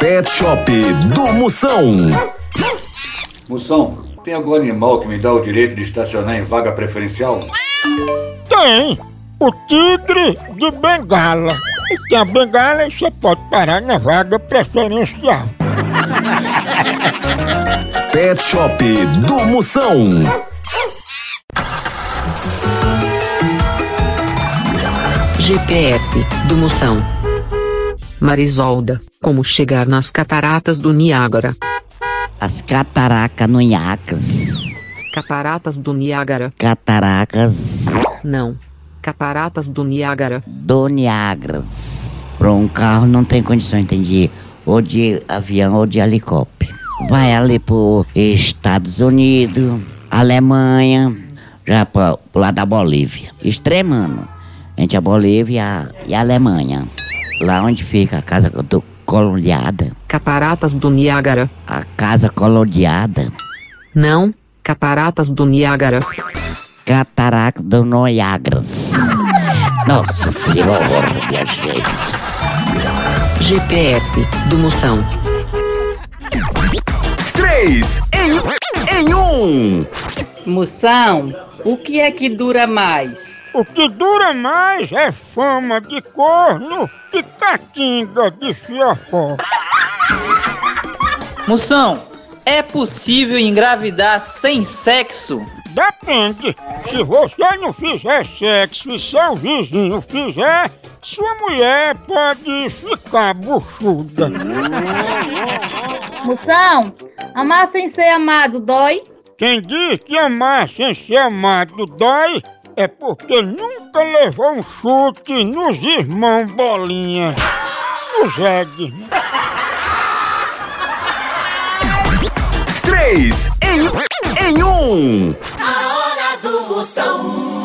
Pet Shop do Moção. Moção, tem algum animal que me dá o direito de estacionar em vaga preferencial? Tem! O tigre de bengala. E tem a bengala e você pode parar na vaga preferencial. Pet Shop do Moção. GPS do Moção. Marisolda, como chegar nas cataratas do Niágara? As cataracas no Iacas. Cataratas do Niágara. Cataracas Não. Cataratas do Niágara. do Niagras. Para um carro não tem condição, entendi. Ou de avião ou de helicóptero. Vai ali pro Estados Unidos, Alemanha, já pro, pro lado da Bolívia. Extremando. Entre a Bolívia e a Alemanha. Lá onde fica a casa do coloniada. Cataratas do Niágara. A casa coloniada. Não. Cataratas do Niágara. Cataracas do Noiagras. Nossa Senhora, minha gente. GPS do Moção. Três em, em um. Moção, o que é que dura mais? O que dura mais é fama de corno e catinga de fiofó. Moção, é possível engravidar sem sexo? Depende. Se você não fizer sexo e seu vizinho fizer, sua mulher pode ficar buchuda. Moção, amar sem ser amado dói? Quem diz que amar sem ser amado dói é porque nunca levou um chute nos irmãos bolinha. Nos eggs. Três em, em um. A hora do Moção.